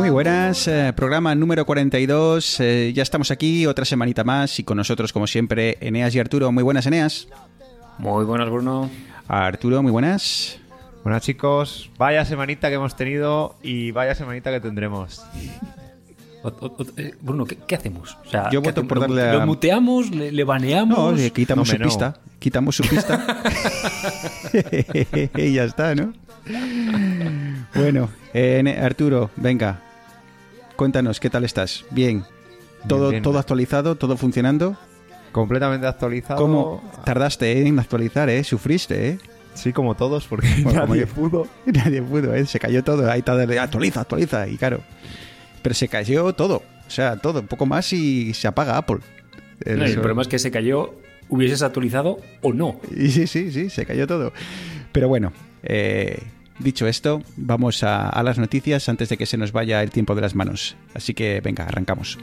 Muy buenas, eh, programa número 42. eh, ya estamos aquí otra semanita más y con nosotros, como siempre, Eneas y Arturo. Muy buenas, Eneas. Muy buenas, Bruno. Arturo, muy buenas. Bueno chicos, vaya semanita que hemos tenido y vaya semanita que tendremos. O- o- o- eh, Bruno, ¿qué, qué hacemos? O sea, Yo ¿qué voto hacemos? por ¿Lo- darle a- ¿Lo muteamos? ¿Le, le baneamos? No, le quitamos su no. pista. Quitamos su pista. y ya está, ¿no? Bueno, eh, Arturo, venga. Cuéntanos, ¿qué tal estás? Bien. ¿Todo, bien. todo actualizado? ¿Todo funcionando? Completamente actualizado. ¿Cómo tardaste eh, en actualizar, eh? Sufriste, eh? Sí, como todos, porque Bueno, nadie pudo. Nadie pudo, ¿eh? Se cayó todo. Ahí está, actualiza, actualiza. Y claro. Pero se cayó todo. O sea, todo. Un poco más y se apaga Apple. El- No, el problema es que se cayó, hubieses actualizado o no. Y sí, sí, sí, se cayó todo. Pero bueno, eh, dicho esto, vamos a, las noticias antes de que se nos vaya el tiempo de las manos. Así que venga, arrancamos.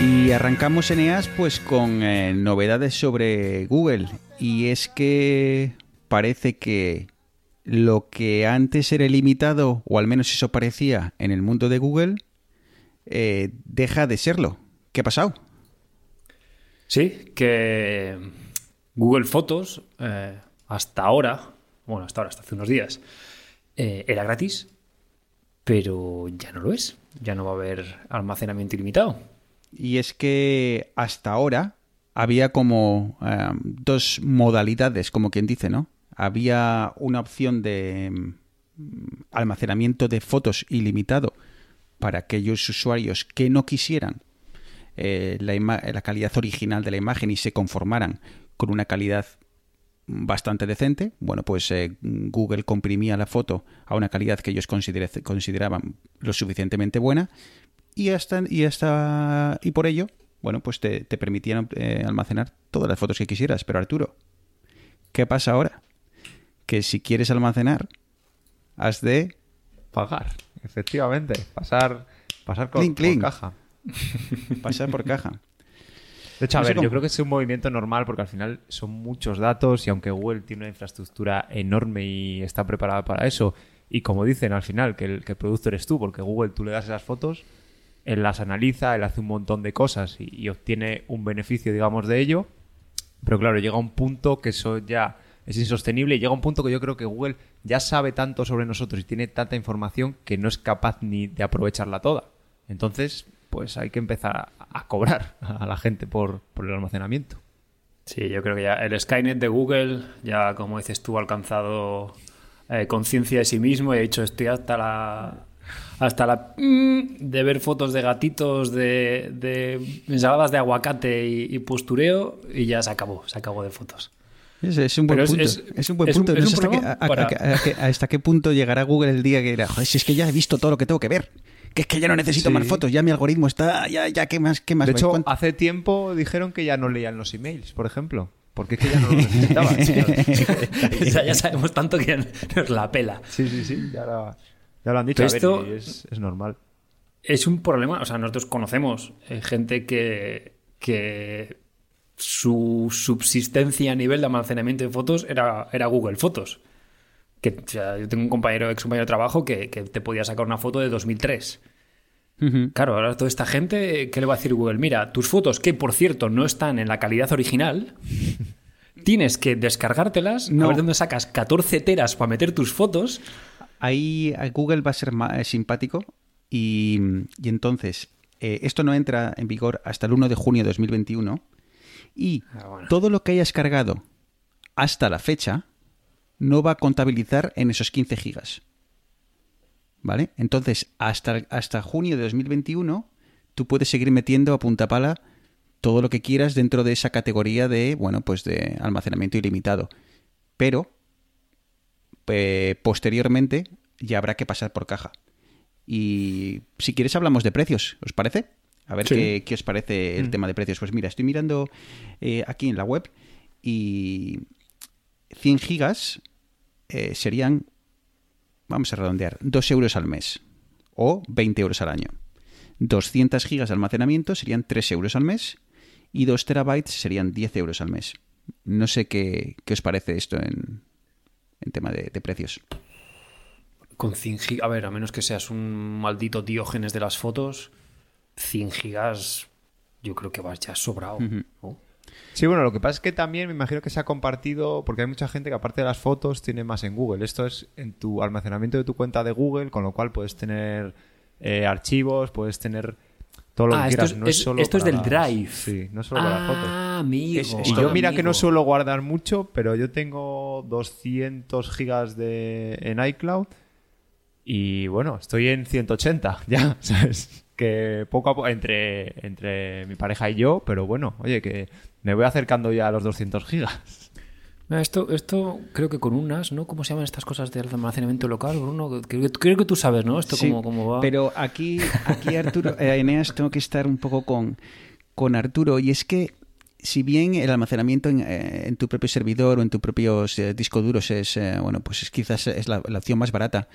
Y arrancamos Eneas pues con eh, novedades sobre Google. Y es que parece que lo que antes era limitado, o al menos eso parecía en el mundo de Google, eh, deja de serlo. ¿Qué ha pasado? Sí, que Google Fotos, eh, hasta ahora, bueno, hasta ahora, hasta hace unos días, eh, era gratis, pero ya no lo es. Ya no va a haber almacenamiento ilimitado. Y es que hasta ahora había como eh, dos modalidades, como quien dice, ¿no? Había una opción de mm, almacenamiento de fotos ilimitado para aquellos usuarios que no quisieran eh, la calidad original de la imagen y se conformaran con una calidad bastante decente, bueno, pues eh, Google comprimía la foto a una calidad que ellos consideraban lo suficientemente buena y hasta y hasta y por ello, bueno, pues te, te permitían eh, almacenar todas las fotos que quisieras. Pero Arturo, ¿qué pasa ahora? Que si quieres almacenar, has de Pagar, efectivamente. Pasar, pasar con, clink. caja. pasar por caja. De hecho, a No ver, cómo- yo creo que es un movimiento normal porque al final son muchos datos y aunque Google tiene una infraestructura enorme y está preparada para eso, y como dicen al final, que el, que el producto eres tú, porque Google tú le das esas fotos, él las analiza, él hace un montón de cosas y, y obtiene un beneficio, digamos, de ello. Pero claro, llega un punto que eso ya es insostenible y llega un punto que yo creo que Google ya sabe tanto sobre nosotros y tiene tanta información que no es capaz ni de aprovecharla toda. Entonces, pues hay que empezar a, cobrar a la gente por, por el almacenamiento. Sí, yo creo que ya el Skynet de Google, ya como dices tú, ha alcanzado eh, conciencia de sí mismo y ha dicho estoy hasta la hasta la mm, de ver fotos de gatitos, de, de ensaladas de aguacate y, y postureo y ya se acabó, se acabó de fotos. Es, es un buen es- punto. es- Es, un buen punto. No sé hasta, qué, programa a- a- para- a- a- a- hasta qué punto llegará Google el día que dirá, "Joder, si es que ya he visto todo lo que tengo que ver. Que es que ya no necesito Sí. más fotos, ya mi algoritmo está, ya, ya, ¿qué más? ¿Qué más? De voy? hecho, ¿Cuánto? hace tiempo dijeron que ya no leían los emails, por ejemplo. Porque es que ya no los necesitaban. O sea, ya sabemos tanto que nos la pela. sí, sí, sí. Ya, la- ya lo han dicho. A ver, Esto- es, es normal. Es un problema, o sea, nosotros conocemos eh, gente que, que su subsistencia a nivel de almacenamiento de fotos era, era Google Fotos. Que, o sea, yo tengo un compañero, ex compañero de trabajo, que, que te podía sacar una foto de 2003. Ujú. Claro, ahora toda esta gente, ¿qué le va a decir Google? Mira, tus fotos, que por cierto no están en la calidad original, tienes que descargártelas, No. a ver dónde sacas 14 teras para meter tus fotos. Ahí eh, Google va a ser más simpático y, y entonces eh, esto no entra en vigor hasta el 1 de junio de 2021 y Ah, bueno. todo lo que hayas cargado hasta la fecha no va a contabilizar en esos 15 gigas. ¿Vale? Entonces, hasta, hasta junio de 2021, tú puedes seguir metiendo a punta pala todo lo que quieras dentro de esa categoría de, bueno, pues de almacenamiento ilimitado. Pero, eh, posteriormente, ya habrá que pasar por caja. Y si quieres hablamos de precios, ¿os parece? A ver Sí. qué, qué os parece el tema de precios. Pues mira, estoy mirando eh, aquí en la web y 100 gigas eh, serían, vamos a redondear, 2 euros al mes o 20 euros al año. 200 gigas de almacenamiento serían 3 euros al mes y 2 terabytes serían 10 euros al mes. No sé qué, qué os parece esto en, en tema de, de precios. Con 100 gigas, a ver, a menos que seas un maldito diógenes de las fotos, 100 gigas yo creo que vas ya sobrado. ¿no? Sí, bueno, lo que pasa es que también me imagino que se ha compartido, porque hay mucha gente que aparte de las fotos tiene más en Google. Esto es en tu almacenamiento de tu cuenta de Google, con lo cual puedes tener eh, archivos, puedes tener todo lo Ah, que esto quieras. es- no es es- solo esto es del Drive. Sí, no solo para las fotos. Ah, amigo. Es- Y yo mira que no suelo guardar mucho, pero yo tengo 200 gigas de, en iCloud y bueno, estoy en 180 ya, ¿sabes? Que poco a poco, entre, entre mi pareja y yo, pero bueno, oye, que me voy acercando ya a los 200 gigas. Mira, Esto, esto creo que con unas, ¿no? ¿Cómo se llaman estas cosas de almacenamiento local, Bruno? Creo, que- creo que tú sabes, ¿no? Esto Sí, cómo, cómo va. Pero aquí, aquí Arturo, eh, Eneas, tengo que estar un poco con, con Arturo. Y es que, si bien el almacenamiento en, eh, en tu propio servidor o en tus propios eh, discos duros es, eh, bueno, pues es, quizás es la, la opción más barata,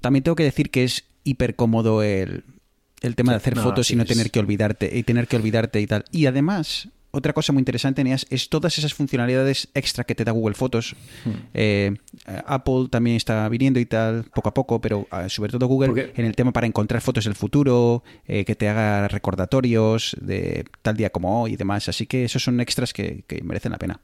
también tengo que decir que es hiper cómodo el, el tema de hacer no, fotos y no tener que olvidarte y tener que olvidarte y tal. Y además, otra cosa muy interesante, Eneas, es todas esas funcionalidades extra que te da Google Fotos. Hmm. Eh, Apple también está viniendo y tal, poco a poco, pero ah, sobre todo Google Porque- en el tema para encontrar fotos del futuro, eh, que te haga recordatorios de tal día como hoy y demás. Así que esos son extras que, que merecen la pena.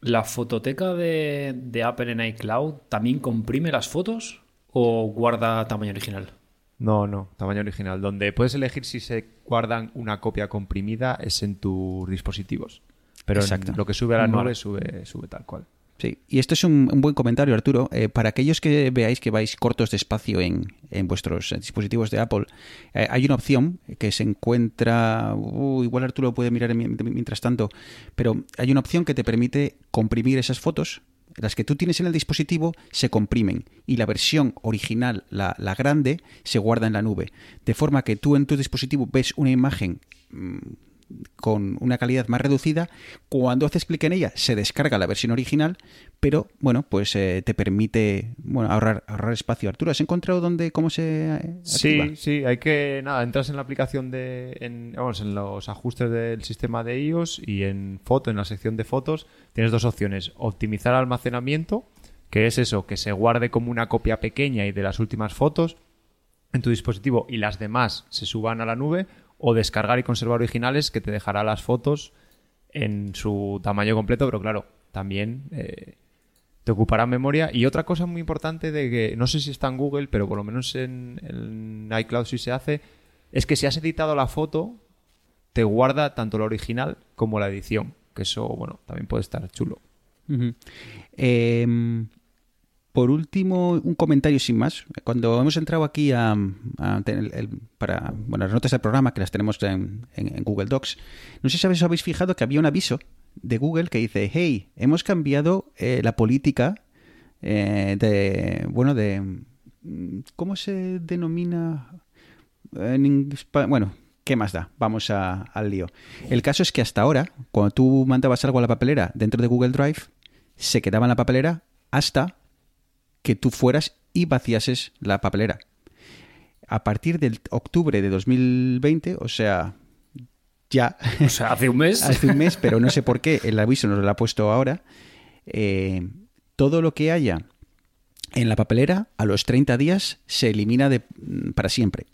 ¿La fototeca de, de Apple en iCloud también comprime las fotos o guarda tamaño original? No, no, tamaño original. Donde puedes elegir si se guardan una copia comprimida es en tus dispositivos. Pero en Exacto. lo que sube a la nube sube, sube tal cual. Sí, y esto es un, un buen comentario, Arturo. Eh, para aquellos que veáis que vais cortos de espacio en, en vuestros eh, dispositivos de Apple, eh, hay una opción que se encuentra. uh, igual Arturo lo puede mirar en mi- mientras tanto, pero hay una opción que te permite comprimir esas fotos. Las que tú tienes en el dispositivo se comprimen y la versión original, la, la grande, se guarda en la nube. De forma que tú en tu dispositivo ves una imagen mm, con una calidad más reducida. Cuando haces clic en ella, se descarga la versión original, pero bueno, pues eh, te permite bueno, ahorrar, ahorrar espacio. Arturo, ¿has encontrado dónde, cómo se eh, activa? Sí, sí, hay que, nada, entras en la aplicación de, en, vamos, en los ajustes del sistema de iOS y en foto, en la sección de fotos, tienes dos opciones, optimizar almacenamiento, que es eso, que se guarde como una copia pequeña y de las últimas fotos en tu dispositivo y las demás se suban a la nube, o descargar y conservar originales que te dejará las fotos en su tamaño completo, pero claro, también eh, te ocupará memoria. Y otra cosa muy importante de que no sé si está en Google, pero por lo menos en, iCloud sí se hace, es que si has editado la foto, te guarda tanto la original como la edición. Que eso, bueno, también puede estar chulo. Em, por último, un comentario sin más. Cuando hemos entrado aquí a, para bueno, las notas del programa, que las tenemos en, Google Docs, no sé si os habéis fijado que había un aviso de Google que dice, hey, hemos cambiado eh, la política eh, de, bueno, de, ¿cómo se denomina? Bueno, ¿qué más da? Vamos a- al lío. El caso es que hasta ahora, cuando tú mandabas algo a la papelera dentro de Google Drive, se quedaba en la papelera hasta que tú fueras y vaciases la papelera. A partir del octubre de 2020, o sea, ya O sea, hace un mes. hace un mes, pero no sé por qué el aviso nos lo ha puesto ahora. eh, todo lo que haya en la papelera a los 30 días se elimina de, mm, para siempre.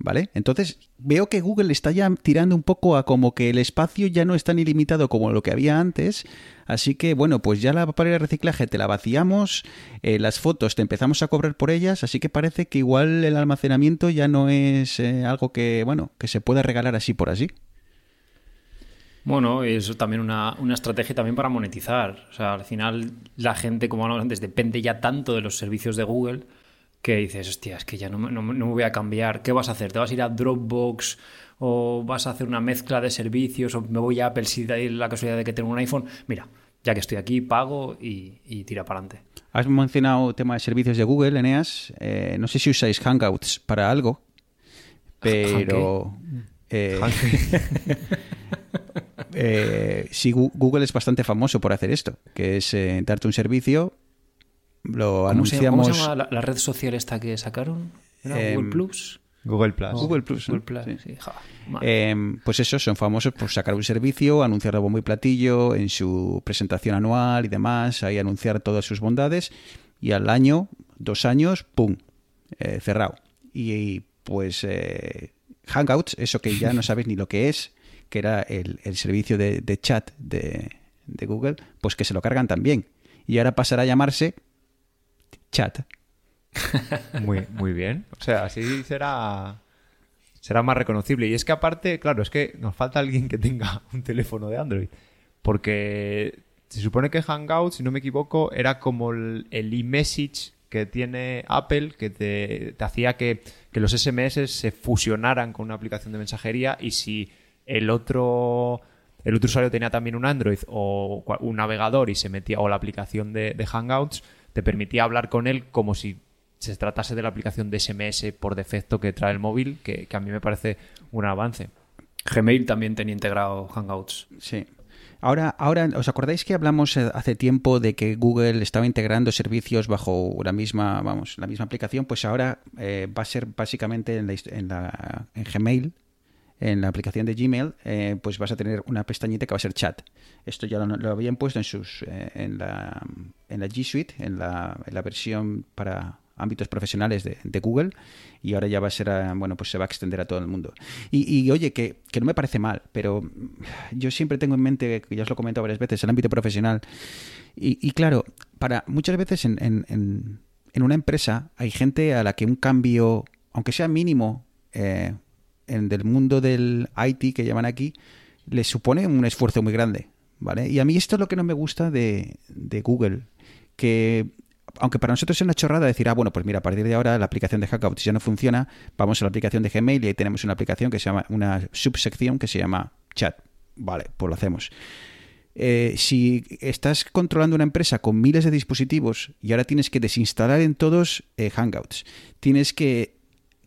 ¿Vale? Entonces veo que Google está ya tirando un poco a como que el espacio ya no es tan ilimitado como lo que había antes. Así que bueno, pues ya la papelera de reciclaje te la vaciamos, eh, las fotos te empezamos a cobrar por ellas, así que parece que igual el almacenamiento ya no es eh, algo que, bueno, que se pueda regalar así por así. Bueno, es también una, una estrategia también para monetizar. O sea, al final la gente, como hablamos antes, depende ya tanto de los servicios de Google que dices, hostia, es que ya no, me- no no me voy a cambiar. ¿Qué vas a hacer? ¿Te vas a ir a Dropbox o vas a hacer una mezcla de servicios o me voy a Apple si da la casualidad de que tengo un iPhone? Mira, ya que estoy aquí, pago y, y tira para adelante. Has mencionado tema de servicios de Google, Eneas. Eh, no sé si usáis Hangouts para algo, pero... Eh, eh, sí, Google es bastante famoso por hacer esto, que es eh, darte un servicio, lo ¿Cómo se, llama- anunciamos... cómo se llama la, la red social esta que sacaron? ¿Era Em, Google Plus? Google Plus. Google Plus, ¿no? Google Plus, Sí. sí. ja. Eh, pues eso, son famosos por sacar un servicio, anunciarlo a bombo y platillo en su presentación anual y demás, ahí anunciar todas sus bondades y al año, dos años, ¡pum! eh, cerrado. Y, y, pues eh, Hangouts, eso que ya no sabes ni lo que es, que era el, el servicio de, de chat de, de Google, pues que se lo cargan también. Y ahora pasará a llamarse chat. Muy, muy bien. O sea, así será, será más reconocible. Y es que aparte, claro, es que nos falta alguien que tenga un teléfono de Android. Porque se supone que Hangout, si no me equivoco, era como el e-message que tiene Apple, que te, hacía que, que los SMS se fusionaran con una aplicación de mensajería y si el otro... El otro usuario tenía también un Android o un navegador y se metía, o la aplicación de Hangouts, te permitía hablar con él como si se tratase de la aplicación de SMS por defecto que trae el móvil, que, que a mí me parece un avance. Gmail también tenía integrado Hangouts. Sí. Ahora, ahora, ¿os acordáis que hablamos eh, hace tiempo de que Google estaba integrando servicios bajo la misma, vamos, la misma aplicación? Pues ahora eh, va a ser básicamente en, la, hist- en, la- en Gmail, en la aplicación de Gmail, eh, pues vas a tener una pestañita que va a ser chat. Esto ya lo, habían puesto en sus, eh, en la, en la G Suite, en la, en la versión para ámbitos profesionales de, Google y ahora ya va a ser, a- bueno, pues se va a extender a todo el mundo. Y, y, oye, que, que no me parece mal, pero yo siempre tengo en mente, que ya os lo he comentado varias veces, el ámbito profesional. Y, y claro, para muchas veces en, en- en- en una empresa hay gente a la que un cambio, aunque sea mínimo, eh, del mundo del IT que llaman aquí, le supone un esfuerzo muy grande. ¿Vale? Y a mí esto es lo que no me gusta de, Google, que aunque para nosotros es una chorrada decir, ah, bueno, pues mira, a partir de ahora la aplicación de Hangouts ya no funciona, vamos a la aplicación de Gmail y ahí tenemos una aplicación que se llama, una subsección que se llama chat. Vale, pues lo hacemos. Eh, si estás controlando una empresa con miles de dispositivos y ahora tienes que desinstalar en todos eh, Hangouts, tienes que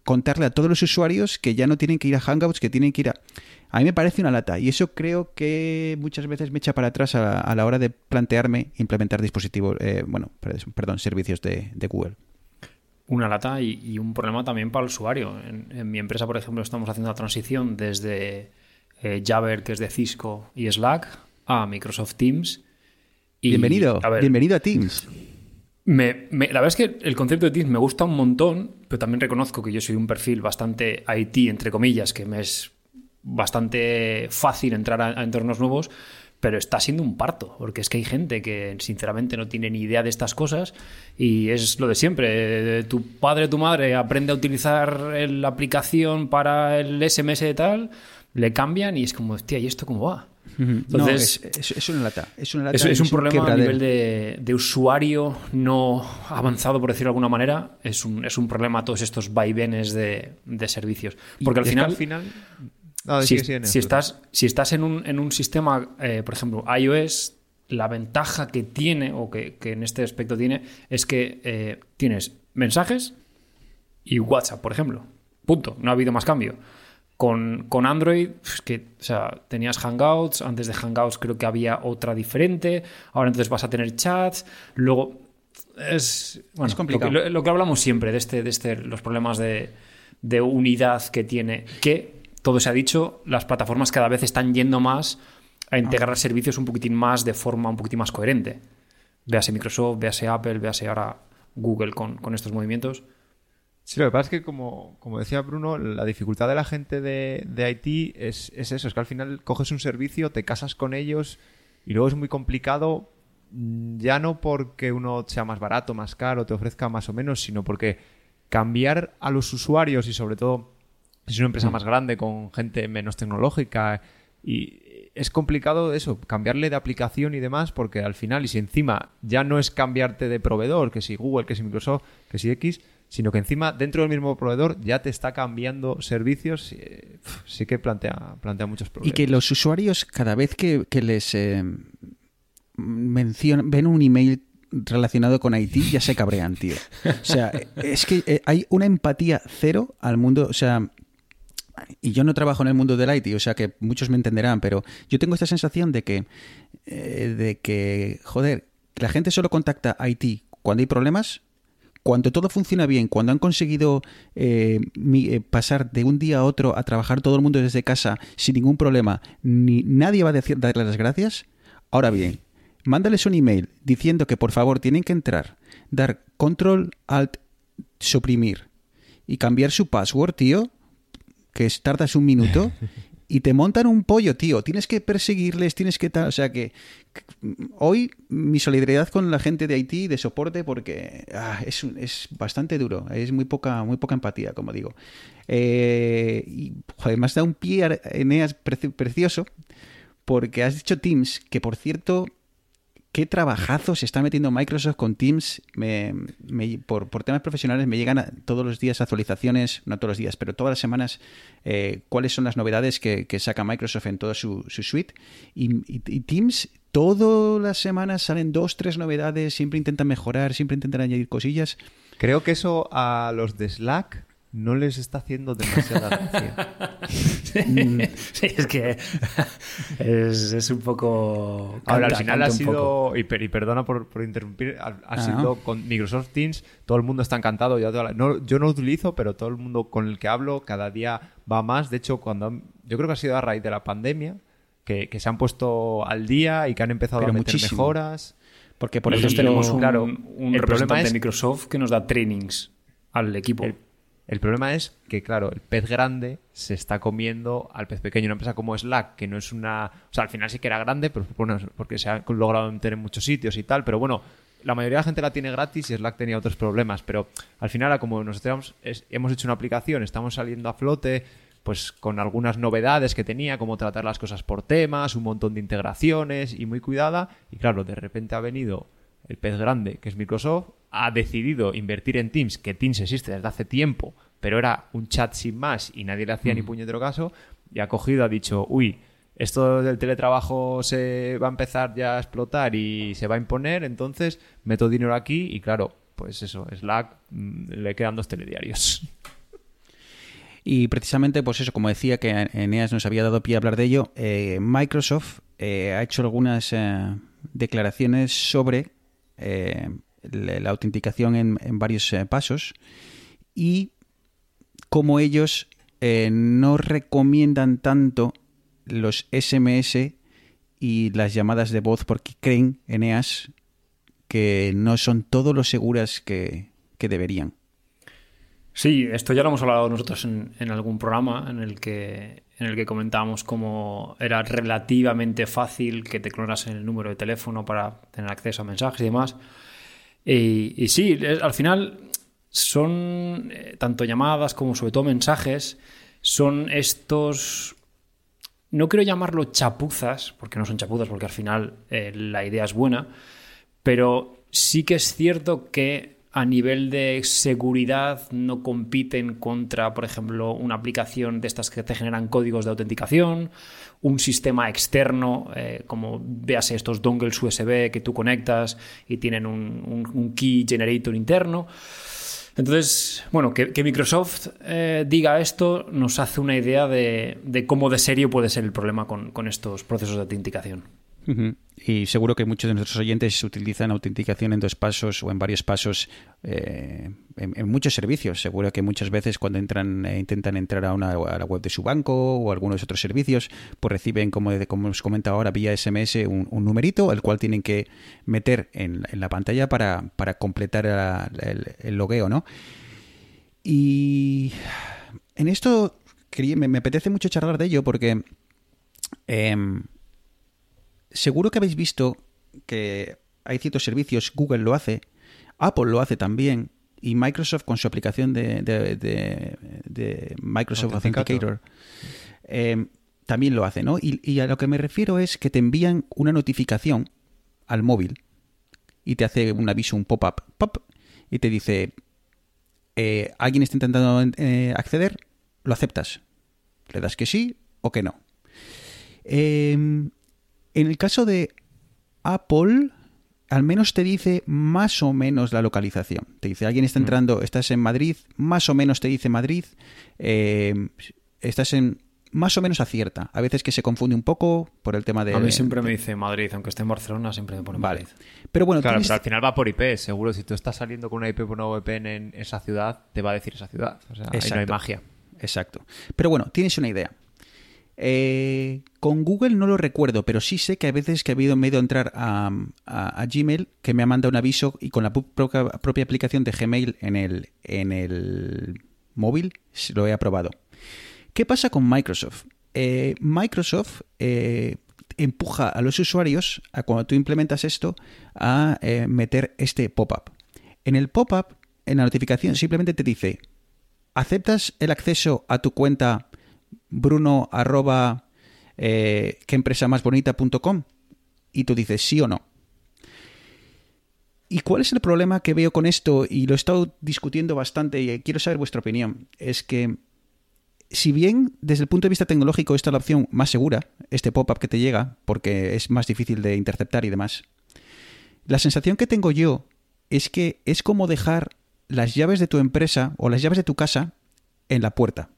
contarle a todos los usuarios que ya no tienen que ir a Hangouts, que tienen que ir a... A mí me parece una lata y eso creo que muchas veces me echa para atrás a, a la hora de plantearme implementar dispositivos, eh, bueno, perdón, servicios de, de Google. Una lata y, y, un problema también para el usuario. En, en, mi empresa, por ejemplo, estamos haciendo la transición desde eh, Jabber, que es de Cisco, y Slack, a Microsoft Teams. Y, bienvenido, a ver, bienvenido a Teams. La verdad es que el concepto de Teams me gusta un montón, pero también reconozco que yo soy un perfil bastante IT, entre comillas, que me es bastante fácil entrar a, entornos nuevos, pero está siendo un parto, porque es que hay gente que sinceramente no tiene ni idea de estas cosas y es lo de siempre. Tu padre tu madre aprende a utilizar la aplicación para el SMS y tal, le cambian y es como, hostia, ¿y esto cómo va? Entonces, no, es, es, es, una lata. Es, una lata es, es un problema a nivel de, de, usuario no avanzado, por decirlo de alguna manera. Es un, es un problema todos estos vaivenes de, de servicios. Porque al final, al final no, si, si, estás, si estás en un, en un sistema, eh, por ejemplo, iOS, la ventaja que tiene, o que, que en este aspecto tiene, es que eh, tienes mensajes y WhatsApp, por ejemplo. Punto. No ha habido más cambio. Con, con, Android, pues que, o sea, tenías Hangouts, antes de Hangouts creo que había otra diferente, ahora entonces vas a tener chats, luego es, bueno, es complicado. Lo que, lo que, hablamos siempre de, este, de este, los problemas de, de unidad que tiene, que todo se ha dicho, las plataformas cada vez están yendo más a integrar ah. servicios un poquitín más de forma un poquitín más coherente. Véase Microsoft, véase Apple, véase ahora Google con, con estos movimientos. Sí, lo que pasa es que, como, como decía Bruno, la dificultad de la gente de, de IT es, es, eso, es que al final coges un servicio, te casas con ellos y luego es muy complicado, mm, ya no porque uno sea más barato, más caro, te ofrezca más o menos, sino porque cambiar a los usuarios y sobre todo si es una empresa más grande con gente menos tecnológica y es complicado eso, cambiarle de aplicación y demás, porque al final, y si encima ya no es cambiarte de proveedor, que si Google, que si Microsoft, que si X, sino que encima dentro del mismo proveedor ya te está cambiando servicios, eh, sí que plantea, plantea muchos problemas. Y que los usuarios, cada vez que, que les... Eh, mencionan, ven un email relacionado con Haití, ya se cabrean, tío. O sea, es que eh, hay una empatía cero al mundo, o sea, y yo no trabajo en el mundo del IT, o sea que muchos me entenderán, pero yo tengo esta sensación de que, eh, de que, joder, la gente solo contacta a IT cuando hay problemas, cuando todo funciona bien, cuando han conseguido eh, eh, pasar de un día a otro a trabajar todo el mundo desde casa sin ningún problema, ni nadie va a decir, darle las gracias. Ahora bien, mándales un email diciendo que por favor tienen que entrar, dar control, alt, suprimir y cambiar su password, tío que tardas un minuto y te montan un pollo, tío. Tienes que perseguirles, tienes que tal. O sea que, hoy mi solidaridad con la gente de Haití de soporte porque ah, es, es bastante duro. Es muy poca, muy poca empatía, como digo. Eh, y has dado un pie, Eneas, precioso, porque has dicho Teams, que por cierto qué trabajazo se está metiendo Microsoft con Teams. Por, temas profesionales me llegan todos los días actualizaciones, no todos los días, pero todas las semanas, eh, cuáles son las novedades que, saca Microsoft en toda su, suite. Y, Teams, todas las semanas salen dos, tres novedades, siempre intentan mejorar, siempre intentan añadir cosillas. Creo que eso a los de Slack no les está haciendo demasiada gracia. sí, es que es, un poco... Ahora, al final ha sido, y, perdona por, interrumpir, ha, ah, sido con Microsoft Teams, todo el mundo está encantado. Yo, no, yo no lo utilizo, pero todo el mundo con el que hablo cada día va más. De hecho, cuando yo creo que ha sido a raíz de la pandemia que, se han puesto al día y que han empezado a meter mejoras. Porque por eso tenemos un, claro, un representante de Microsoft que nos da trainings al equipo. El problema es que, claro, el pez grande se está comiendo al pez pequeño. Una empresa como Slack, que no es una. O sea, al final sí que era grande, pero porque se ha logrado meter en muchos sitios y tal. Pero bueno, la mayoría de la gente la tiene gratis y Slack tenía otros problemas. Pero al final, como nosotros hemos hecho una aplicación, estamos saliendo a flote, pues con algunas novedades que tenía, como tratar las cosas por temas, un montón de integraciones y muy cuidada. Y claro, de repente ha venido el pez grande, que es Microsoft, ha decidido invertir en Teams, que Teams existe desde hace tiempo, pero era un chat sin más y nadie le hacía ni mm. puñetero caso, y ha cogido, ha dicho, uy, esto del teletrabajo se va a empezar ya a explotar y se va a imponer, entonces meto dinero aquí y claro, pues eso, Slack mm, le quedan dos telediarios. Y precisamente, pues eso, como decía que Eneas nos había dado pie a hablar de ello, eh, Microsoft eh, ha hecho algunas eh, declaraciones sobre la autenticación en, varios eh, pasos y como ellos eh, no recomiendan tanto los SMS y las llamadas de voz porque creen, Eneas, que no son todo lo seguras que, deberían. Sí, esto ya lo hemos hablado nosotros en, en, algún programa en el que en el que comentábamos cómo era relativamente fácil que te clonasen el número de teléfono para tener acceso a mensajes y demás. Y, sí, al final son eh, tanto llamadas como sobre todo mensajes, son estos... No quiero llamarlo chapuzas, porque no son chapuzas, porque al final eh, la idea es buena, pero sí que es cierto que a nivel de seguridad no compiten contra, por ejemplo, una aplicación de estas que te generan códigos de autenticación, un sistema externo, eh, como véase estos dongles USB que tú conectas y tienen un, key generator interno. Entonces, bueno, que, Microsoft eh, diga esto nos hace una idea de, cómo de serio puede ser el problema con estos procesos de autenticación. Y seguro que muchos de nuestros oyentes utilizan autenticación en dos pasos o en varios pasos eh, en, muchos servicios. Seguro que muchas veces cuando entran e intentan entrar a, una, a la web de su banco o algunos otros servicios, pues reciben, como, como os comenta ahora, vía SMS un, numerito, el cual tienen que meter en, la pantalla para, completar el, logueo, ¿no? Y en esto me, me apetece mucho charlar de ello porque... Em, seguro que habéis visto que hay ciertos servicios, Google lo hace, Apple lo hace también, y Microsoft con su aplicación de, de, Microsoft Authenticator eh, también lo hace, ¿no? Y, a lo que me refiero es que te envían una notificación al móvil y te hace un aviso, un pop-up, pop, y te dice, eh, alguien está intentando eh, acceder, lo aceptas. Le das que sí o que no. En el caso de Apple al menos te dice más o menos la localización. Te dice, alguien está entrando, estás en Madrid, más o menos te dice Madrid, eh, estás en más o menos acierta. A veces que se confunde un poco por el tema de... A mí siempre me dice Madrid, aunque esté en Barcelona, siempre me pone Vale. Madrid. Pero bueno, Claro, tienes- pero al final va por IP. Seguro, si tú estás saliendo con una IP por una VPN en esa ciudad, te va a decir esa ciudad. O sea, ahí no hay magia. Exacto. Pero bueno, tienes una idea. Eh, con Google no lo recuerdo, pero sí sé que a veces que he habido medio entrar a, Gmail que me ha mandado un aviso y con la propia, aplicación de Gmail en el, en el móvil lo he aprobado. ¿Qué pasa con Microsoft? Eh, Microsoft eh, empuja a los usuarios, a cuando tú implementas esto, a meter este pop-up. En el pop-up, en la notificación, simplemente te dice, ¿aceptas el acceso a tu cuenta bruno arroba eh? Y tú dices sí o no. ¿Y cuál es el problema que veo con esto? Y lo he estado discutiendo bastante y quiero saber vuestra opinión. Es que si bien desde el punto de vista tecnológico esta es la opción más segura, este pop-up que te llega, porque es más difícil de interceptar y demás, la sensación que tengo yo es que es como dejar las llaves de tu empresa o las llaves de tu casa en la puerta,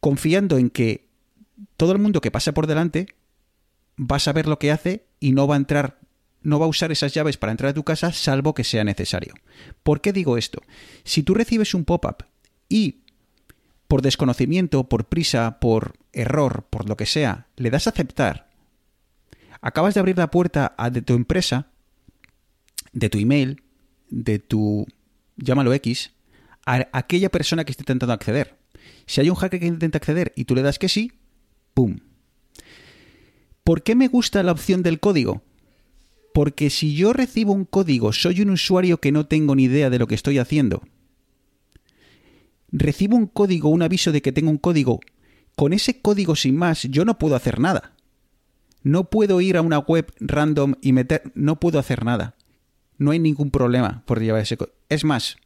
confiando en que todo el mundo que pasa por delante va a saber lo que hace y no va a entrar, no va a usar esas llaves para entrar a tu casa salvo que sea necesario. ¿Por qué digo esto? Si tú recibes un pop-up y por desconocimiento, por prisa, por error, por lo que sea, le das a aceptar, acabas de abrir la puerta a de tu empresa, de tu email, de tu, llámalo X, a aquella persona que esté intentando acceder. Si hay un hacker que intenta acceder y tú le das que sí, ¡pum! ¿Por qué me gusta la opción del código? Porque si yo recibo un código, soy un usuario que no tengo ni idea de lo que estoy haciendo, recibo un código, un aviso de que tengo un código, con ese código sin más yo no puedo hacer nada. No puedo ir a una web random y meter, no puedo hacer nada. No hay ningún problema por llevar ese código. Es más,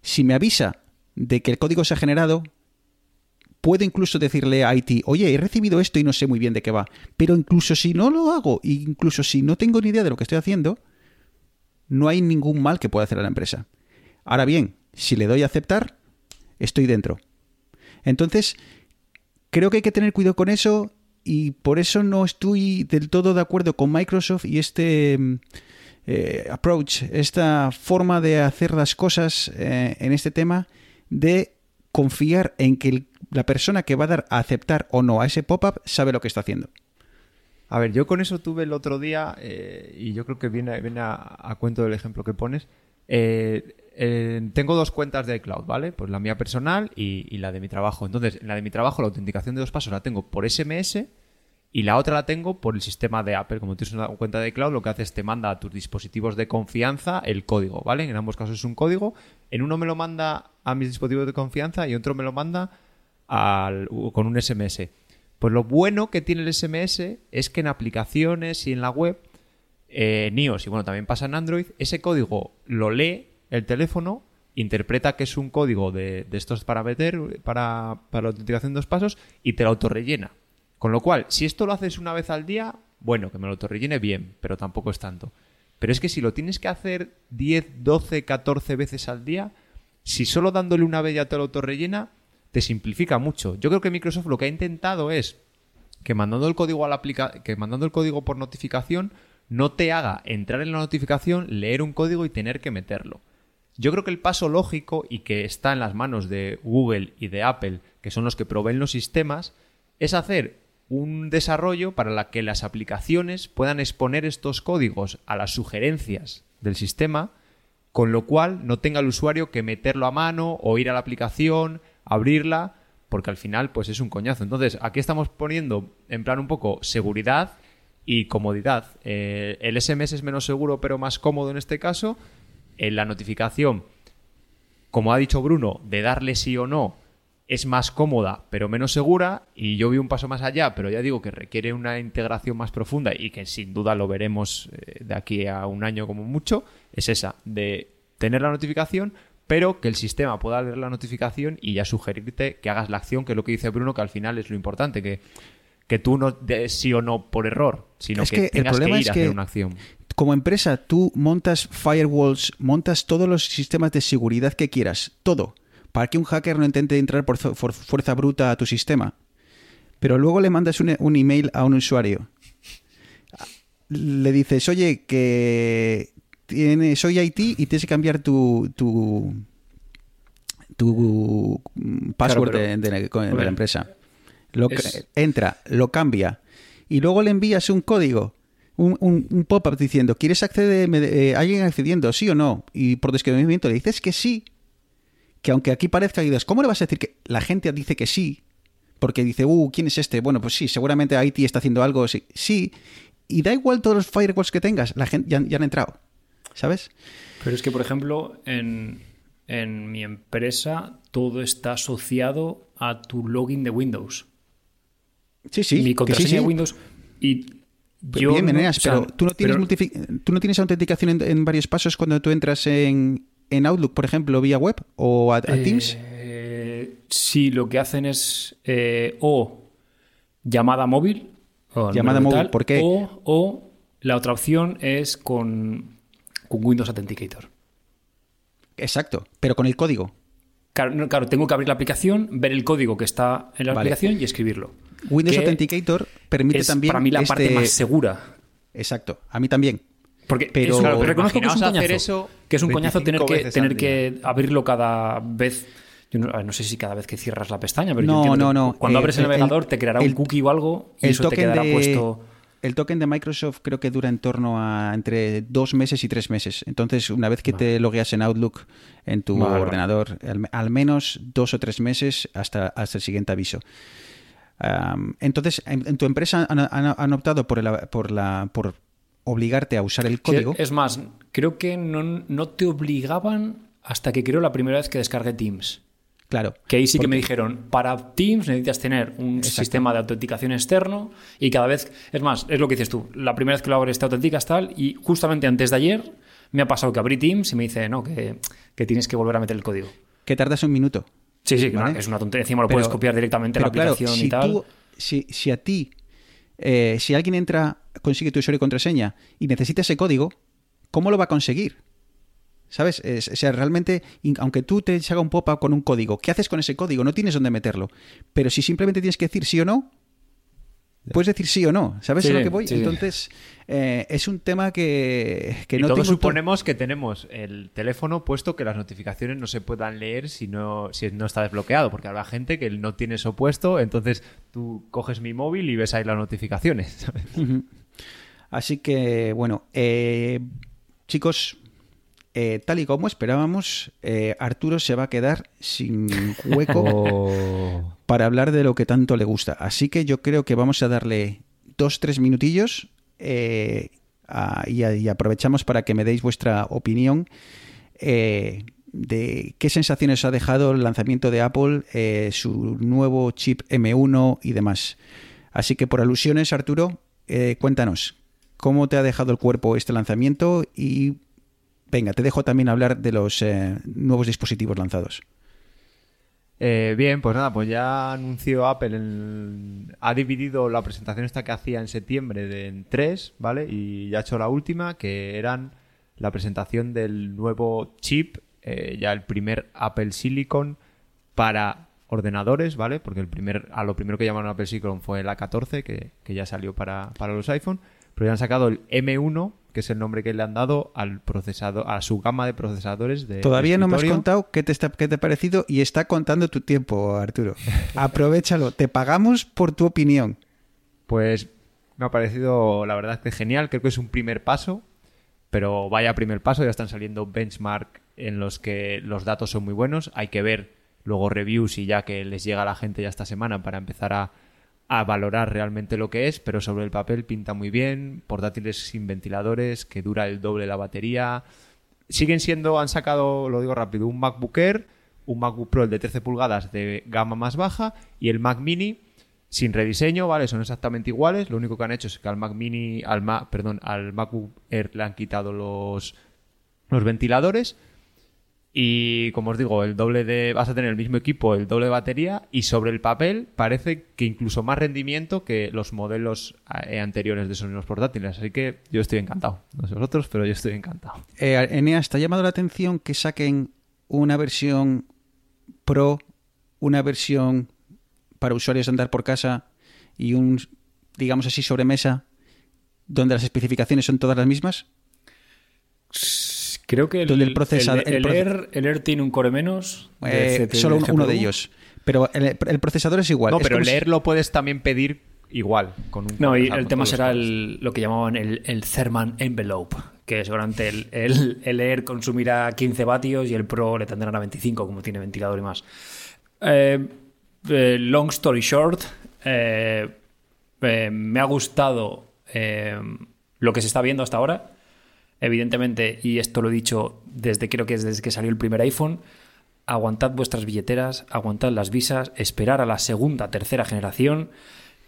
si me avisa de que el código se ha generado, puedo incluso decirle a IT, oye, he recibido esto y no sé muy bien de qué va. Pero incluso si no lo hago, incluso si no tengo ni idea de lo que estoy haciendo, no hay ningún mal que pueda hacer a la empresa. Ahora bien, si le doy a aceptar, estoy dentro. Entonces, creo que hay que tener cuidado con eso y por eso no estoy del todo de acuerdo con Microsoft y este mm, eh, approach, esta forma de hacer las cosas eh, en este tema de confiar en que el- la persona que va a dar a aceptar o no a ese pop-up sabe lo que está haciendo. A ver, yo con eso tuve el otro día, eh, y yo creo que viene, viene a, a cuento del ejemplo que pones. eh, tengo dos cuentas de iCloud, ¿vale? Pues la mía personal y, la de mi trabajo. Entonces, en la de mi trabajo, la autenticación de dos pasos la tengo por SMS y la otra la tengo por el sistema de Apple. Como tienes una cuenta de iCloud, lo que hace es te manda a tus dispositivos de confianza el código, ¿vale? En ambos casos es un código. En uno me lo manda a mis dispositivos de confianza y otro me lo manda al- con un SMS. Pues lo bueno que tiene el SMS es que en aplicaciones y en la web, eh, en iOS y bueno, también pasa en Android, ese código lo lee el teléfono, interpreta que es un código de, estos para meter, para, para la autenticación de dos pasos y te lo autorrellena. Con lo cual, si esto lo haces una vez al día, bueno, que me lo autorrellene bien, pero tampoco es tanto. Pero es que si lo tienes que hacer 10, 12, 14 veces al día, si solo dándole una vez ya te lo autorrellena, te simplifica mucho. Yo creo que Microsoft lo que ha intentado es que mandando el código a la aplica que mandando el código por notificación no te haga entrar en la notificación, leer un código y tener que meterlo. Yo creo que el paso lógico y que está en las manos de Google y de Apple, que son los que proveen los sistemas, es hacer un desarrollo para que las aplicaciones puedan exponer estos códigos a las sugerencias del sistema, con lo cual no tenga el usuario que meterlo a mano o ir a la aplicación, abrirla, porque al final pues es un coñazo. Entonces, aquí estamos poniendo en plan un poco seguridad y comodidad. Eh, el SMS es menos seguro pero más cómodo en este caso. En la notificación, como ha dicho Bruno, de darle sí o no es más cómoda pero menos segura y yo vi un paso más allá, pero ya digo que requiere una integración más profunda y que sin duda lo veremos eh, de aquí a un año como mucho, es esa, de tener la notificación pero que el sistema pueda leer la notificación y ya sugerirte que hagas la acción, que es lo que dice Bruno, que al final es lo importante, que, que tú no des sí o no por error, sino Es que, que el tengas problema que ir es a hacer que- una acción. Como empresa, tú montas firewalls, montas todos los sistemas de seguridad que quieras, todo, para que un hacker no intente entrar por, fu- por fuerza bruta a tu sistema. Pero luego le mandas un, un email a un usuario. Le dices, oye, que tiene, soy IT y tienes que cambiar tu, tu, tu mm, password pero- de, de la- de la Hombre, empresa. Lo que- es- entra, lo cambia y luego le envías un código, un, un- un pop-up diciendo, ¿quieres acceder? eh, ¿Alguien accediendo? ¿Sí o no? Y por descubrimiento le dices que sí, que aunque aquí parezca digas, ¿cómo le vas a decir que la gente dice que sí? Porque dice, uh, ¿quién es este? Bueno, pues sí, seguramente IT está haciendo algo, sí. Sí, y da igual todos los firewalls que tengas, la gente ya, ya han entrado, ¿sabes? Pero es que, por ejemplo, en, en mi empresa todo está asociado a tu login de Windows. Sí, sí. mi sí, contraseña sí. de Windows. Y yo. Bien, no- Eneas, o sea, pero tú no tienes, pero- tú no tienes autenticación en, en varios pasos cuando tú entras en, en Outlook, por ejemplo, vía web o a, a Teams. Eh, sí, lo que hacen es eh, o llamada móvil. o Llamada móvil, ¿por qué? O, o la otra opción es con, con Windows Authenticator. Exacto, pero con el código. Claro, no, claro, tengo que abrir la aplicación, ver el código que está en la Vale. aplicación y escribirlo. Windows Que Authenticator permite es también. para mí la parte este- más segura. Exacto, a mí también. Porque Pero- claro, reconozco que es un coñazo. eso que es un coñazo tener 25 que tener que abrirlo cada vez. Yo no, a ver, no sé si cada vez que cierras la pestaña, pero No, no, no. Cuando Eh, abres el, el- navegador te creará el- un cookie o algo y el eso te quedará de- puesto. El token de Microsoft creo que dura en torno a entre dos meses y tres meses. Entonces, una vez que te logueas en Outlook en tu Vale, ordenador, al, al menos dos o tres meses hasta, hasta el siguiente aviso. Entonces, en, en tu empresa han, han- han optado por, el- por, la, por obligarte a usar el código. Es más, creo que no, no te obligaban hasta que creo la primera vez que descargué Teams. Claro. Que ahí sí que me dijeron, para Teams necesitas tener un Exacto. sistema de autenticación externo y cada vez, es más, es lo que dices tú, la primera vez que lo abres te autenticas tal y justamente antes de ayer me ha pasado que abrí Teams y me dice, no, que, que tienes que volver a meter el código. Que tardas un minuto. Sí, sí, ¿Vale? es una tontería, encima lo Pero- puedes copiar directamente a la claro, aplicación si y tal. tú- si, si a ti, eh, si alguien entra, consigue tu usuario y contraseña y necesita ese código, ¿cómo lo va a conseguir? ¿Sabes? Es- o sea, realmente, aunque tú te haga un pop-up con un código, ¿qué haces con ese código? No tienes dónde meterlo. Pero si simplemente tienes que decir sí o no, puedes decir sí o no. ¿Sabes Sí, a lo que voy? sí. Entonces, eh, es un tema que, que y no todos suponemos que tenemos el teléfono puesto que las notificaciones no se puedan leer si no, si no está desbloqueado, porque habrá gente que no tiene eso puesto, entonces tú coges mi móvil y ves ahí las notificaciones. Así que, bueno, eh, chicos, eh, tal y como esperábamos, eh, Arturo se va a quedar sin hueco Oh. para hablar de lo que tanto le gusta. Así que yo creo que vamos a darle dos, tres minutillos eh, a- y, a- y aprovechamos para que me deis vuestra opinión de qué sensaciones ha dejado el lanzamiento de Apple, su nuevo chip M1 y demás. Así que por alusiones, Arturo, cuéntanos, ¿cómo te ha dejado el cuerpo este lanzamiento? Y venga, te dejo también hablar de los eh, nuevos dispositivos lanzados. Eh, bien, pues nada, pues ya anunció Apple, ha dividido la presentación esta que hacía en septiembre de, en tres, ¿vale? Y ya ha hecho la última, que eran la presentación del nuevo chip, eh, ya el primer Apple Silicon para ordenadores, ¿vale? Porque el primer, a lo primero que llamaron Apple Silicon fue el A14, que, que ya salió para, para los iPhone, pero ya han sacado el M1, que es el nombre que le han dado al procesador, a su gama de procesadores de Todavía no me has contado qué te, está, qué te ha parecido y está contando tu tiempo, Arturo. Aprovechalo, te pagamos por tu opinión. Pues me ha parecido, la verdad, que genial. Creo que es un primer paso, pero vaya primer paso. Ya están saliendo benchmark en los que los datos son muy buenos. Hay que ver luego reviews y ya que les llega a la gente ya esta semana para empezar a, a valorar realmente lo que es, pero sobre el papel pinta muy bien. Portátiles sin ventiladores, que dura el doble la batería. Siguen siendo, han sacado, lo digo rápido, un MacBook Air, un MacBook Pro el de 13 pulgadas de gama más baja y el Mac Mini sin rediseño, ¿vale? Son exactamente iguales. Lo único que han hecho es que al Mac Mini, al Ma- perdón, al MacBook Air le han quitado los, los ventiladores. Y como os digo, el doble de. vas a tener el mismo equipo, el doble de batería, y sobre el papel parece que incluso más rendimiento que los modelos eh, anteriores de esos mismos portátiles. Así que yo estoy encantado. No sé vosotros, pero yo estoy encantado. Eh, Eneas, ¿te ha llamado la atención que saquen una versión Pro, una versión para usuarios de andar por casa y un, digamos así, sobremesa donde las especificaciones son todas las mismas? Creo que el, Donde el procesador- el, el Air, el Air tiene un core menos. de Eh, solo un- uno de ellos. Pero el, el procesador es igual. no, Es pero si- leer lo puedes también pedir igual. Con un No, y el tema será el- lo que llamaban el, el Therman Envelope, que seguramente el, el, el Air consumirá 15 vatios y el Pro le tendrán a 25, como tiene ventilador y más. Eh, eh, long story short, eh, eh, me ha gustado eh, lo que se está viendo hasta ahora. Evidentemente, y esto lo he dicho desde creo que es desde que salió el primer iPhone, aguantad vuestras billeteras, aguantad las visas, esperar a la segunda, tercera generación,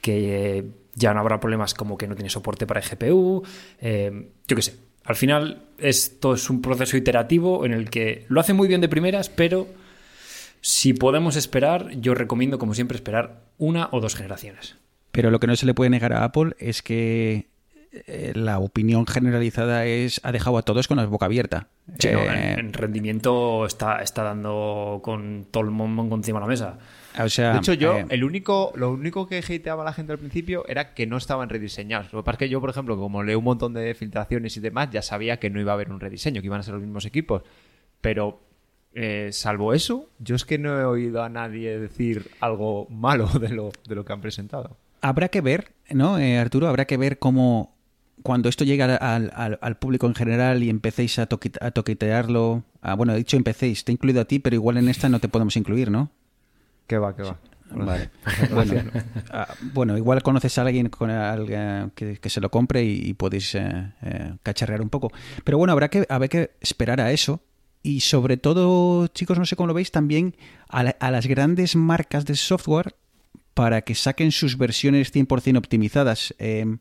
que eh, ya no habrá problemas como que no tiene soporte para GPU, eh, yo qué sé. Al final esto es un proceso iterativo en el que lo hace muy bien de primeras, pero si podemos esperar, yo recomiendo como siempre esperar una o dos generaciones. Pero lo que no se le puede negar a Apple es que eh, la opinión generalizada es ha dejado a todos con la boca abierta. Sí, no, Eh, en, en rendimiento está, está dando con todo el mundo encima de la mesa. o sea, De hecho, yo, eh, el único, lo único que hateaba a la gente al principio era que no estaban rediseñados. Lo que pasa es que yo, por ejemplo, como leo un montón de filtraciones y demás, ya sabía que no iba a haber un rediseño, que iban a ser los mismos equipos. Pero, eh, salvo eso, yo es que no he oído a nadie decir algo malo de lo, de lo que han presentado. habrá que ver, ¿no, eh, Arturo? Habrá que ver cómo cuando esto llegue al, al- al público en general y empecéis a, toqui- a toquetearlo. ah, bueno, he dicho empecéis, te he incluido a ti, pero igual en esta no te podemos incluir, ¿no? Que va, que va. Vale. bueno, ah, bueno, igual conoces a alguien con alguien que, que se lo compre y, y podéis eh, eh, cacharrear un poco. Pero bueno, habrá que, habrá que esperar a eso. Y sobre todo, chicos, no sé cómo lo veis, también a, la- a las grandes marcas de software para que saquen sus versiones 100% optimizadas. Eh,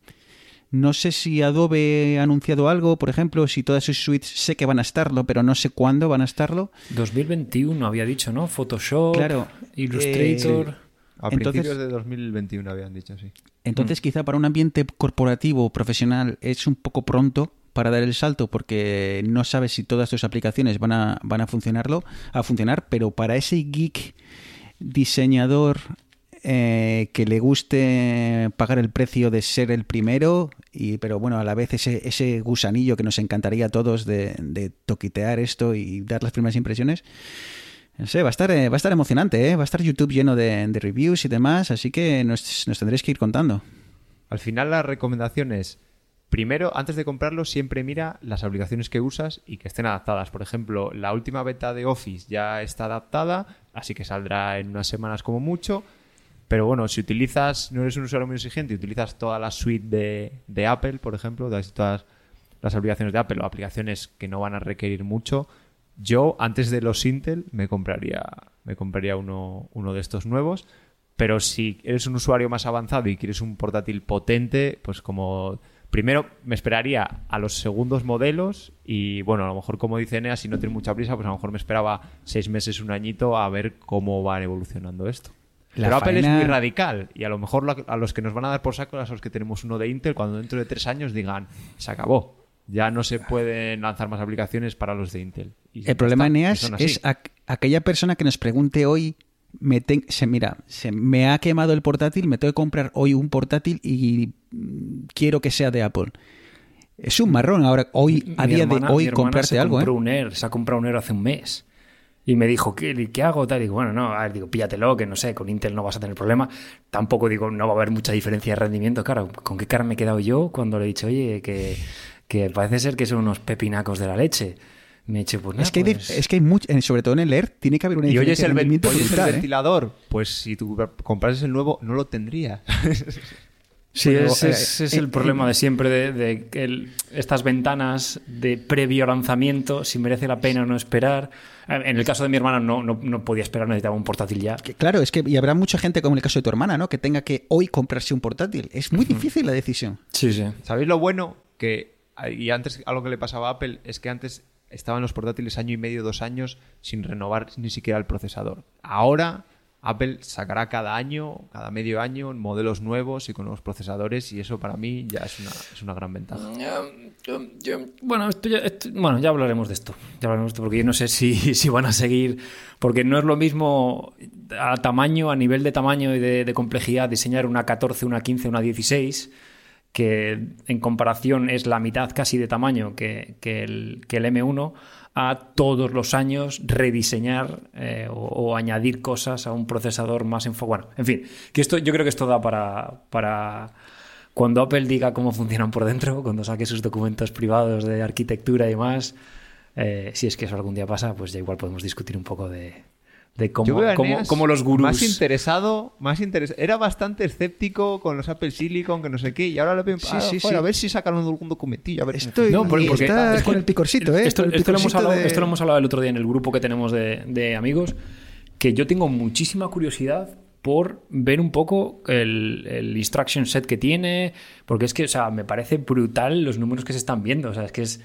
no sé si Adobe ha anunciado algo, por ejemplo, si todas sus suites sé que van a estarlo, pero no sé cuándo van a estarlo. 2021 había dicho, ¿no? Photoshop, Claro, Illustrator. eh, A Entonces- principios de 2021 habían dicho, sí. Entonces, quizá para un ambiente corporativo profesional es un poco pronto para dar el salto porque no sabes si todas tus aplicaciones van a, van a funcionarlo, a funcionar, pero para ese geek diseñador eh, que le guste pagar el precio de ser el primero, y, pero bueno, a la vez ese, ese gusanillo que nos encantaría a todos de, toquitear esto y dar las primeras impresiones. No sé, va a estar, eh, va a estar emocionante, ¿eh? va a estar YouTube lleno de, de reviews y demás, así que nos, nos tendréis que ir contando. Al final la recomendación es, primero, antes de comprarlo, siempre mira las aplicaciones que usas y que estén adaptadas. Por ejemplo, la última beta de Office ya está adaptada, así que saldrá en unas semanas como mucho. Pero bueno, si utilizas, no eres un usuario muy exigente y utilizas toda la suite de, Apple, por ejemplo, todas las aplicaciones de Apple o aplicaciones que no van a requerir mucho, yo antes de los Intel me compraría, me compraría uno, uno de estos nuevos. Pero si eres un usuario más avanzado y quieres un portátil potente, pues como primero me esperaría a los segundos modelos y bueno, a lo mejor como dice Enea, si no tiene mucha prisa, pues a lo mejor me esperaba seis meses, un añito a ver cómo va evolucionando esto. La Pero Apple es muy radical y a lo mejor lo- a los que nos van a dar por saco, a los que tenemos uno de Intel, cuando dentro de tres años digan, se acabó. Ya no se pueden lanzar más aplicaciones para los de Intel. Y El problema, está, Eneas, es aqu- aquella persona que nos pregunte hoy, me se, mira, se me ha quemado el portátil, me tengo que comprar hoy un portátil y quiero que sea de Apple. Es un marrón ahora, hoy, a Mi día hermana- de hoy, mi hermana comprarte se algo, ¿eh? un Air, se ha comprado un Air hace un mes. Y me dijo, ¿qué, qué hago? Tal. Y digo, bueno, no, a ver, digo, píllatelo, que no sé, con Intel no vas a tener problema. Tampoco digo, no va a haber mucha diferencia de rendimiento. Claro, ¿con qué cara me he quedado yo cuando le he dicho, oye, que, que parece ser que son unos pepinacos de la leche? Me he dicho, pues nada, Es que, hay, pues- es que hay mucho, eh, sobre todo en el Air, tiene que haber una Y oyes diferencia de el, ven- rendimiento oyes el brutal, ¿eh? ventilador, pues si tú comprases el nuevo, no lo tendrías. Sí, Bueno, es, es- eh, es eh, el problema de siempre de, de que el- estas ventanas de previo lanzamiento, si merece la pena o no esperar. Eh, En el caso de mi hermana no, no, no podía esperar, necesitaba un portátil ya. Que Claro, es que y habrá mucha gente, como en el caso de tu hermana, ¿no? Que tenga que hoy comprarse un portátil. Es muy difícil la decisión. Sí, sí. ¿Sabéis lo bueno? Que, y antes a lo que le pasaba a Apple, es que antes estaban los portátiles año y medio, dos años sin renovar ni siquiera el procesador. Ahora Apple sacará cada año, cada medio año, modelos nuevos y con nuevos procesadores y eso para mí ya es una, es una gran ventaja. bueno, esto ya, bueno, ya hablaremos de esto. Ya hablaremos de esto porque yo no sé si, si, van a seguir, porque no es lo mismo a tamaño, a nivel de tamaño y de, complejidad, diseñar una 14, una 15, una 16 que en comparación es la mitad casi de tamaño que, que, el, que el M1 a todos los años rediseñar eh, o, añadir cosas a un procesador más enfocado. Bueno, en fin, que esto, yo creo que esto da para, para cuando Apple diga cómo funcionan por dentro, cuando saque sus documentos privados de arquitectura y demás, eh, si es que eso algún día pasa, pues ya igual podemos discutir un poco de, de cómo, los gurús. Más interesado, más interesado. Era bastante escéptico con los Apple Silicon, que no sé qué, y ahora lo veo sí, sí, sí. a ver si sacan un, documentillo. A ver Estoy, no, porque, está con el picorcito, ¿eh? Esto, lo hemos hablado, esto, lo hemos hablado, el otro día en el grupo que tenemos de, de amigos, que yo tengo muchísima curiosidad por ver un poco el, el, instruction set que tiene, porque es que, o sea, me parece brutal los números que se están viendo, o sea, es que es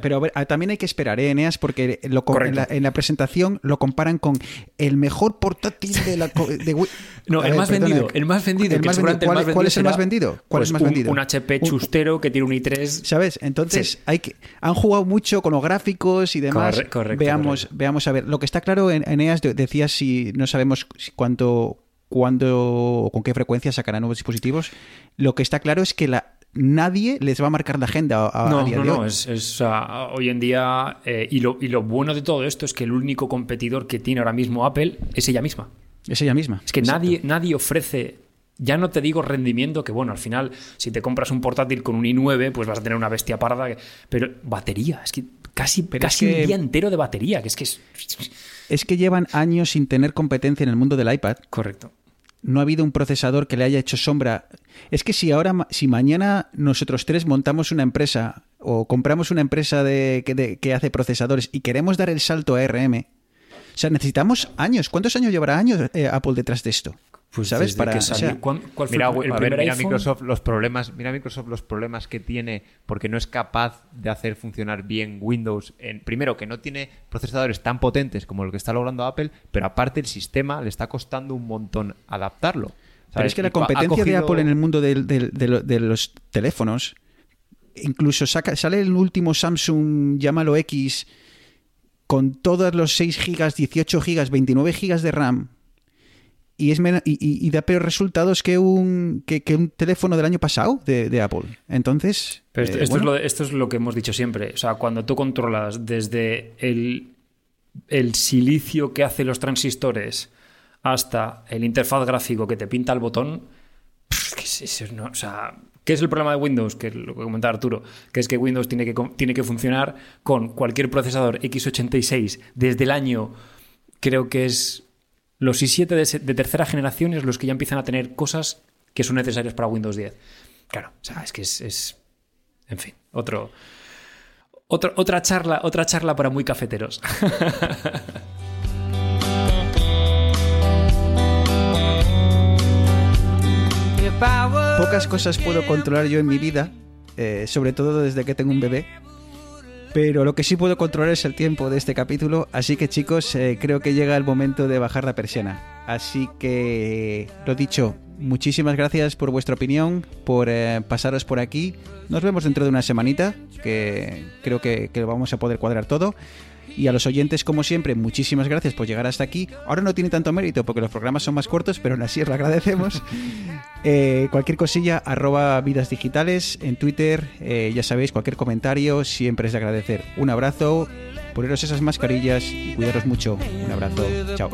pero también hay que esperar, ¿eh, Eneas? Porque lo, en, la, presentación lo comparan con el mejor portátil de la. no, el, más vendido, el más vendido. ¿Cuál, es el más vendido? ¿Cuál es el más un, vendido? Un HP chustero que tiene un i3. ¿Sabes? Entonces, hay que, han jugado mucho con los gráficos y demás. correcto, veamos, veamos a ver. Lo que está claro, en, Eneas decías si no sabemos cuánto cuándo o con qué frecuencia sacarán nuevos dispositivos. Lo que está claro es que la nadie les va a marcar la agenda a, no, día no, de hoy. No, es, hoy en día, eh, y, lo, y lo bueno de todo esto es que el único competidor que tiene ahora mismo Apple es ella misma. Es ella misma. Es que nadie, nadie ofrece ya no te digo rendimiento, que bueno, al final, si te compras un portátil con un i9, pues vas a tener una bestia parda. Pero batería, es que casi, casi un día entero de batería, que es que es... Es que llevan años sin tener competencia en el mundo del iPad. Correcto no ha habido un procesador que le haya hecho sombra. Es que si ahora, si mañana nosotros tres montamos una empresa o compramos una empresa de, que hace procesadores y queremos dar el salto a ARM, o sea, necesitamos años. ¿Cuántos años llevará años eh, Apple detrás de esto? Pues ¿Sabes? Para, que ¿Cuál fue mira, el, Microsoft los problemas, mira Microsoft los problemas que tiene porque no es capaz de hacer funcionar bien Windows. En, primero, que no tiene procesadores tan potentes como el que está logrando Apple, pero aparte el sistema le está costando un montón adaptarlo. Pero es que la competencia de Apple en el mundo de, los teléfonos, incluso saca, sale el último Samsung, llámalo X, con todos los 6 GB, 18 GB, 29 GB de RAM y, es y, da peores resultados que un, que, un teléfono del año pasado de, Apple. Entonces. Pero esto, es lo, esto, es lo, que hemos dicho siempre. O sea, cuando tú controlas desde el, el silicio que hace los transistores hasta el interfaz gráfico que te pinta el botón. ¿qué es No, o sea, ¿Qué es el problema de Windows? Que lo que comentaba Arturo, que es que Windows tiene que, tiene que funcionar con cualquier procesador x86 desde el año, creo que es los i7 de, tercera generación es los que ya empiezan a tener cosas que son necesarias para Windows 10. Claro, o sea, es que es, en fin, otro, otra charla, otra charla para muy cafeteros. Pocas cosas puedo controlar yo en mi vida, eh, sobre todo desde que tengo un bebé. Pero lo que sí puedo controlar es el tiempo de este capítulo, así que chicos, eh, creo que llega el momento de bajar la persiana. Así que, lo dicho, muchísimas gracias por vuestra opinión, por eh, pasaros por aquí. Nos vemos dentro de una semanita, que creo que, que vamos a poder cuadrar todo. Y a los oyentes, como siempre, muchísimas gracias por llegar hasta aquí. Ahora no tiene tanto mérito porque los programas son más cortos, pero aún así os lo agradecemos. Eh, cualquier cosilla, arroba vidas digitales en Twitter, eh, ya sabéis, cualquier comentario siempre es de agradecer. Un abrazo, poneros esas mascarillas y cuidaros mucho. Un abrazo, chao.